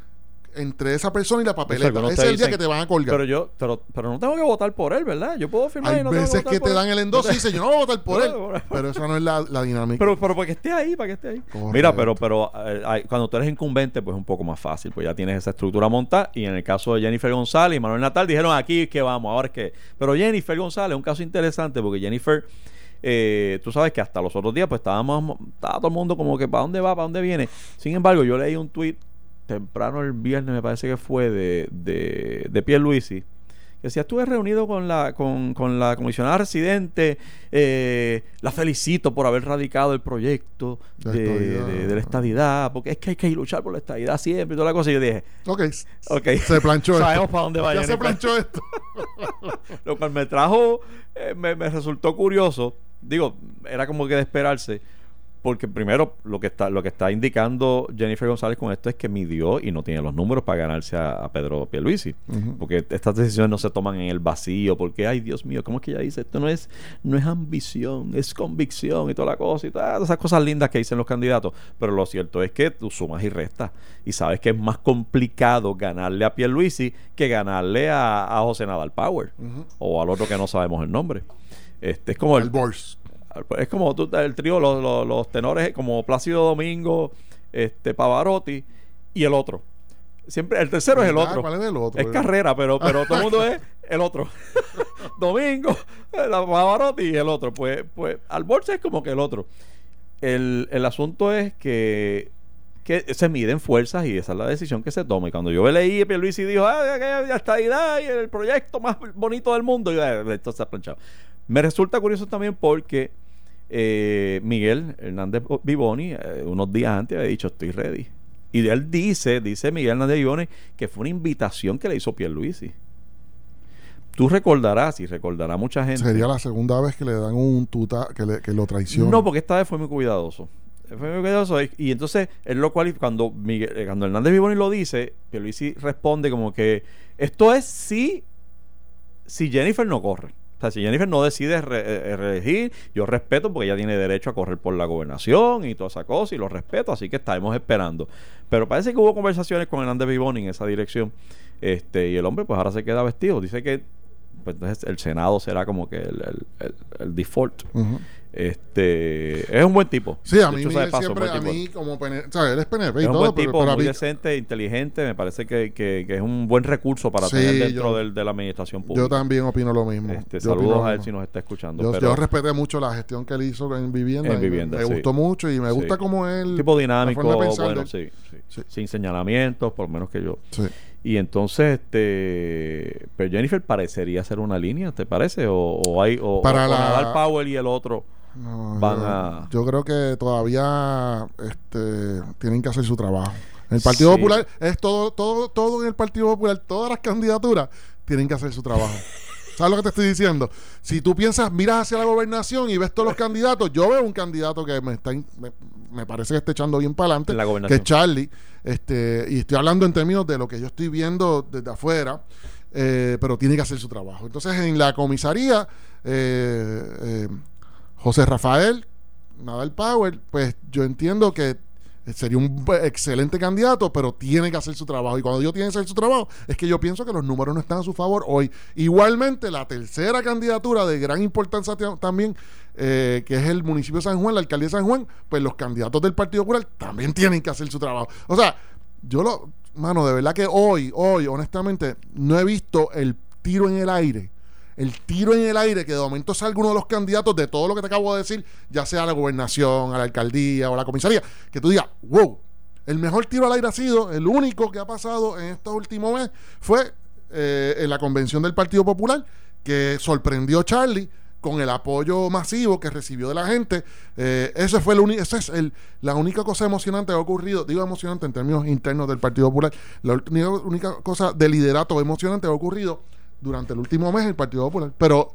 entre esa persona y la papeleta. Ese es el día que te van a colgar. Pero yo, pero, pero no tengo que votar por él, ¿verdad? Yo puedo firmar y Hay no tengo veces votar que por te dan el endoso y dicen, yo no voy a votar por él. Pero- esa no es la, la dinámica. Pero, pero para que esté ahí, para que esté ahí. Correcto. Mira, pero, pero eh, cuando tú eres incumbente, pues es un poco más fácil, pues ya tienes esa estructura montada. Y en el caso de Jennifer González y Manuel Natal, dijeron aquí es que vamos, ahora es que. Pero Jennifer González es un caso interesante porque Jennifer, eh, tú sabes que hasta los otros días, pues estábamos, estaba todo el mundo como que para dónde va, para dónde viene. Sin embargo, yo leí un tweet temprano el viernes, me parece que fue de, de, de Pierluisi, que decía, estuve reunido con la, con, con la comisionada residente, eh, la felicito por haber radicado el proyecto De de, estadidad. de- de la estadidad, porque es que hay que luchar por la estadidad siempre y toda la cosa. Y yo dije, Ok. ok, Se planchó esto. sabemos para dónde va Ya se planchó esto. Lo cual me trajo, eh, me, me resultó curioso. Digo, era como que de esperarse. Porque primero lo que está lo que está indicando Jennifer González con esto es que midió y no tiene los números para ganarse a, a Pedro Pierluisi. Ujú. Porque estas decisiones no se toman en el vacío. Porque, ay, Dios mío, ¿cómo es que ella dice? Esto no es, no es ambición, es convicción y toda la cosa y todas esas cosas lindas que dicen los candidatos. Pero lo cierto es que tú sumas y restas. Y sabes que es más complicado ganarle a Pierluisi que ganarle a, a José Nadal Power. O al otro que no sabemos el nombre. Este es como el, El. Es como tú- el trío, los, los- los tenores como Plácido Domingo, este Pavarotti y el otro. Siempre, el tercero es el Ah, otro. ¿Cuál es el otro? Es carrera, pero, pero todo el mundo es el otro. Domingo, la Pavarotti y el otro. Pues, pues al bolsa es como que el otro. El, el asunto es que, que se miden fuerzas y esa es la decisión que se toma. Y cuando yo leí a Luis y dijo, ah, ya, está y el proyecto más bonito del mundo, yo, "Ah, esto está planchado. Me resulta curioso también porque eh, Miguel Hernández Vivoni, eh, unos días antes, había dicho, estoy ready. Y él dice, dice Miguel Hernández Vivoni, que fue una invitación que le hizo Pierluisi. Tú recordarás y recordará mucha gente. Sería la segunda vez que le dan un tuta que, le- que lo traiciona. No, porque esta vez fue muy cuidadoso. Fue muy cuidadoso. Y, y entonces, él lo cual cuando, Miguel- eh, cuando Hernández Vivoni lo dice, Pierluisi responde como que esto es si, si Jennifer no corre. O sea, si Jennifer no decide re- eh, reelegir, yo respeto porque ella tiene derecho a correr por la gobernación y toda esa cosa, y lo respeto, así que estaremos esperando. Pero parece que hubo conversaciones con Hernández Vivoni en esa dirección, este y el hombre pues ahora se queda vestido. Dice que pues entonces el Senado será como que el, el- el- el default. Este es un buen tipo. Sí, a mí paso, siempre, a mí como PNP, ¿sabes? Él es PNP y es un todo, buen buen pero, tipo, pero muy mí- decente, inteligente. Me parece que, que- que es un buen recurso para Sí, tener dentro yo- del- de la administración pública. yo también opino lo mismo. Este, saludos a él mismo. si nos está escuchando. Yo, pero yo respeté mucho la gestión que él hizo en vivienda. En vivienda, me sí. gustó mucho y me gusta Sí. como él. tipo dinámico, de bueno, sí, sin señalamientos, por lo menos que yo. Y entonces, este, pero Jennifer parecería ser una línea, ¿te parece? O, o hay, o, Para o la- Powell y el otro. No, Van yo, a- yo creo que todavía este, tienen que hacer su trabajo. En el Partido Sí. Popular es todo, todo, todo en el Partido Popular, todas las candidaturas tienen que hacer su trabajo. ¿Sabes lo que te estoy diciendo? Si tú piensas, miras hacia la gobernación y ves todos los candidatos, yo veo un candidato que me está in- me, me parece que está echando bien para adelante, que es Charlie. Este, y estoy hablando en términos de lo que yo estoy viendo desde afuera, eh, pero tiene que hacer su trabajo. Entonces, en la comisaría, eh, eh, José Rafael, Nadal Power, pues yo entiendo que sería un excelente candidato, pero tiene que hacer su trabajo. Y cuando yo tiene que hacer su trabajo, es que yo pienso que los números no están a su favor hoy. Igualmente, la tercera candidatura de gran importancia ta- también, eh, que es el municipio de San Juan, la alcaldía de San Juan, pues los candidatos del Partido Popular también tienen que hacer su trabajo. O sea, yo lo, mano, de verdad que hoy, hoy, honestamente, no he visto el tiro en el aire el tiro en el aire que de momento salga uno de los candidatos de todo lo que te acabo de decir, ya sea la gobernación, a la alcaldía o a la comisaría, que tú digas, wow, el mejor tiro al aire ha sido, el único que ha pasado en estos últimos meses fue eh, en la convención del Partido Popular, que sorprendió a Charlie con el apoyo masivo que recibió de la gente. Eh, ese fue el esa es el, la única cosa emocionante que ha ocurrido, digo emocionante en términos internos del Partido Popular, la única cosa de liderato emocionante que ha ocurrido durante el último mes en el Partido Popular. Pero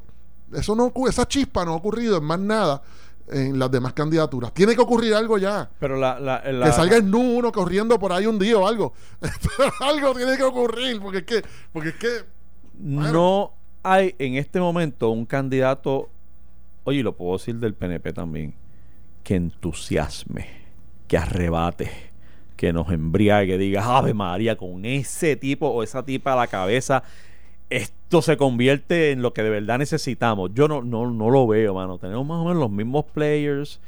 eso no ocurre, esa chispa no ha ocurrido en más nada en las demás candidaturas. Tiene que ocurrir algo ya. Pero la, la, la- que salga el uno corriendo por ahí un día o algo. algo tiene que ocurrir, porque es que, porque es que no hay en este momento un candidato, oye, lo puedo decir del PNP también, que entusiasme, que arrebate, que nos embriague, que diga, Ave María, con ese tipo o esa tipa a la cabeza, esto se convierte en lo que de verdad necesitamos. Yo no, no, no lo veo, mano. Tenemos más o menos los mismos players.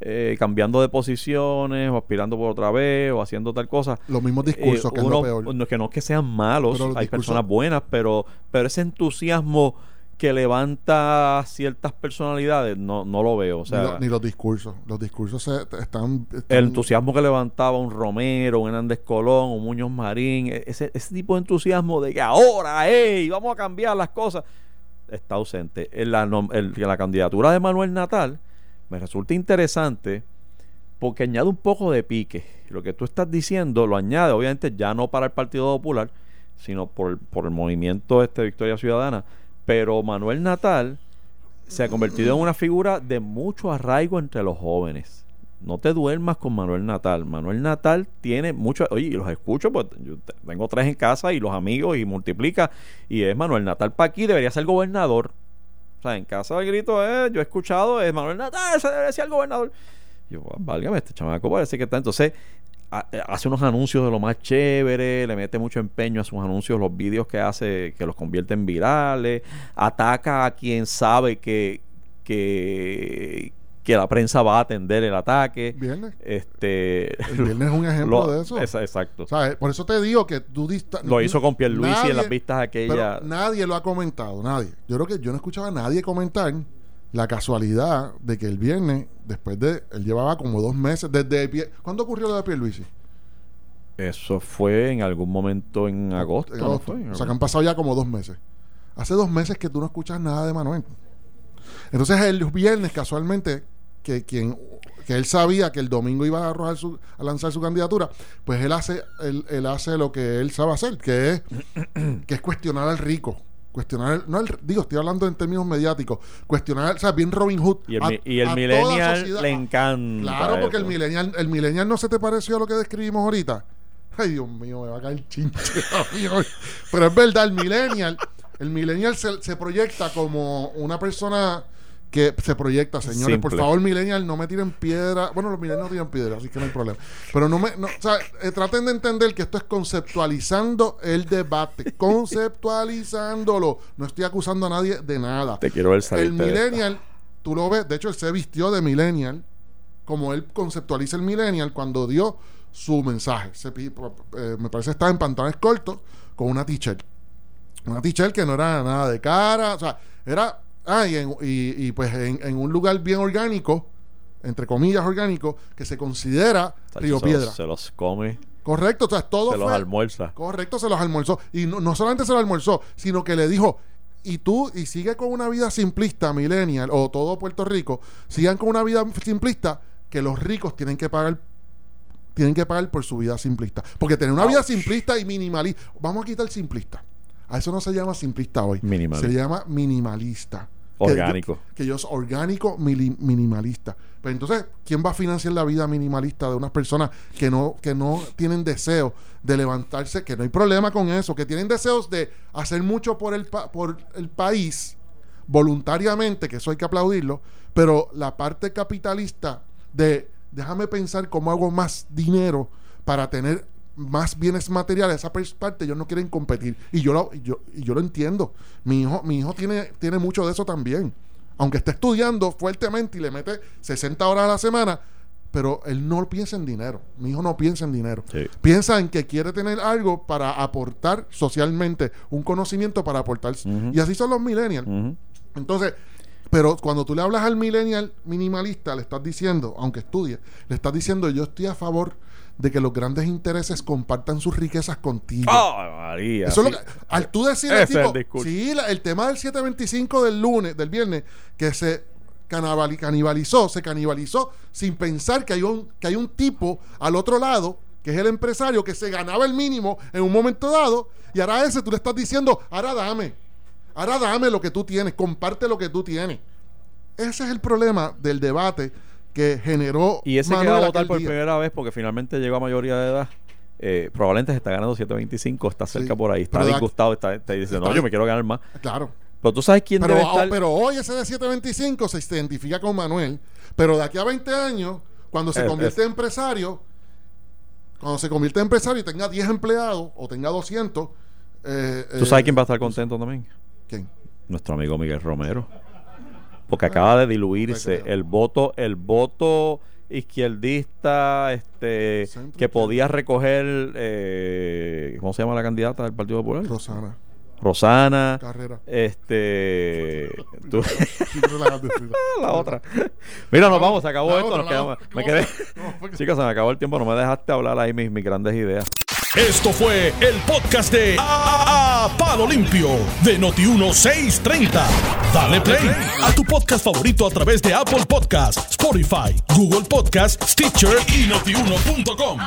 eh, cambiando de posiciones o aspirando por otra vez o haciendo tal cosa Los mismos discursos, eh, que es lo peor. no, que no es que sean malos, hay discursos- personas buenas, pero, pero ese entusiasmo que levanta ciertas personalidades, no, no lo veo. O ni, sea, lo- ni los discursos. Los discursos se- están, están- el entusiasmo que levantaba un Romero, un Hernández Colón, un Muñoz Marín, e- ese, ese tipo de entusiasmo de que ahora, hey, vamos a cambiar las cosas, está ausente. En la, en la candidatura de Manuel Natal me resulta interesante porque añade un poco de pique. Lo que tú estás diciendo lo añade, obviamente, ya no para el Partido Popular, sino por, por el movimiento este Victoria Ciudadana. Pero Manuel Natal se ha convertido en una figura de mucho arraigo entre los jóvenes. No te duermas con Manuel Natal. Manuel Natal tiene mucho. Oye, los escucho, pues yo te- tengo tres en casa y los amigos y multiplica. Y es Manuel Natal para aquí, debería ser gobernador. O sea, en casa el grito es: Yo he escuchado, es Manuel Natal, ese debería ser el gobernador. Yo, "Ah, válgame, este chamaco parece que está. Entonces, hace unos anuncios de lo más chévere, le mete mucho empeño a sus anuncios, los vídeos que hace, que los convierte en virales, ataca a quien sabe que, que, que la prensa va a atender el ataque. Viernes. Este, El viernes es un ejemplo lo- de eso. exacto. ¿Sabes? Por eso te digo que tú dista- Lo hizo con Pierluisi Nadie- en las vistas aquellas. Nadie lo ha comentado, nadie. Yo creo que yo no escuchaba a nadie comentar la casualidad de que el viernes, después de. Él llevaba como dos meses. desde Pie- ¿Cuándo ocurrió lo de Pierluisi? Eso fue en algún momento en agosto. En ¿no agosto. fue? En O sea, que han pasado ya como dos meses. Hace dos meses que tú no escuchas nada de Manuel. Entonces, el viernes, casualmente, que quien que él sabía que el domingo iba a arrojar su, a lanzar su candidatura, pues él hace, él, él hace lo que él sabe hacer, que es, que es cuestionar al rico. Cuestionar, el- no el- digo, estoy hablando en términos mediáticos, cuestionar, o sea, bien Robin Hood. Y el, a- y el millennial sociedad. le encanta. Claro, porque el millennial, el millennial no se te pareció a lo que describimos ahorita. Ay, Dios mío, me va a caer chinche. Pero es verdad, el millennial, el millennial se, se proyecta como una persona que se proyecta, señores. Por favor, millennial, no me tiren piedra. Bueno, los millennials no tiran piedra, así que no hay problema. Pero no me, no, o sea, eh, traten de entender que esto es conceptualizando el debate, conceptualizándolo. No estoy acusando a nadie de nada. Te quiero ver salir. El millennial, tú lo ves, de hecho él se vistió de millennial, como él conceptualiza el millennial cuando dio su mensaje. Se eh, me parece que estaba en pantalones cortos con una t-shirt. Una t-shirt que no era nada de cara, o sea, era, ah, y, en- y- y, pues en, en un lugar bien orgánico, entre comillas orgánico, que se considera Río se los- Piedra. Se los come, Correcto, o sea, todo se los fue- almuerza. Correcto, se los almorzó. Y no, no solamente se los almorzó, sino que le dijo, y tú, y sigue con una vida simplista, millennial, o todo Puerto Rico, sigan con una vida simplista, que los ricos tienen que pagar tienen que pagar por su vida simplista. Porque tener una vida simplista y minimalista, vamos a quitar simplista. A eso no se llama simplista hoy. Minimalista. Se llama minimalista. Que Orgánico. yo- Que yo, soy orgánico mili- minimalista. Pero entonces, ¿quién va a financiar la vida minimalista de unas personas que no, que no tienen deseo de levantarse? Que no hay problema con eso, que tienen deseos de hacer mucho por el, pa- por el país voluntariamente, que eso hay que aplaudirlo, pero la parte capitalista de déjame pensar cómo hago más dinero para tener más bienes materiales, esa parte ellos no quieren competir y yo lo, yo, y yo lo entiendo. Mi hijo, mi hijo tiene, tiene mucho de eso también. Aunque esté estudiando fuertemente y le mete 60 horas a la semana, pero él no piensa en dinero. Mi hijo no piensa en dinero. Sí. Piensa en que quiere tener algo para aportar socialmente, un conocimiento para aportar. Y así son los millennials. Entonces, pero cuando tú le hablas al millennial minimalista, le estás diciendo, aunque estudie, le estás diciendo, yo estoy a favor de que los grandes intereses compartan sus riquezas contigo. ¡Ay, María! Eso es lo sí. que, al tú decirle, tipo, el sí, la- el tema del 725 del lunes, del viernes, que se canibalizó, se canibalizó sin pensar que hay un, que hay un tipo al otro lado, que es el empresario, que se ganaba el mínimo en un momento dado, y ahora a ese tú le estás diciendo, ahora dame, ahora dame lo que tú tienes, comparte lo que tú tienes. Ese es el problema del debate que generó Y ese que Manuel va a votar por día. primera vez porque finalmente llegó a mayoría de edad, eh, probablemente se está ganando 725, está cerca Sí, por ahí, está disgustado, está, está- dice, no, yo me quiero ganar más. Claro. Pero tú sabes quién Pero, debe estar... pero hoy ese de 725 se identifica con Manuel. Pero de aquí a 20 años, cuando se Eh, convierte en empresario, cuando se convierte en empresario y tenga 10 empleados o tenga 200. eh, ¿Tú eh, sabes quién va a estar contento también? ¿Quién? Nuestro amigo Miguel Romero. Porque acaba de diluirse el voto, el voto izquierdista, este, que podía recoger, eh, ¿cómo se llama la candidata del Partido Popular? Rosana. Rosana. Carrera. Este, tú- la otra. Mira, nos vamos, se acabó La esto. otra, nos quedamos- me No, quedé. no, porque- Chicos, se me acabó el tiempo. No me dejaste hablar ahí mis, mis grandes ideas. Esto fue el podcast de A, A- Palo Limpio de Noti1630. Dale play a tu podcast favorito a través de Apple Podcasts, Spotify, Google Podcasts, Stitcher y notiuno.com.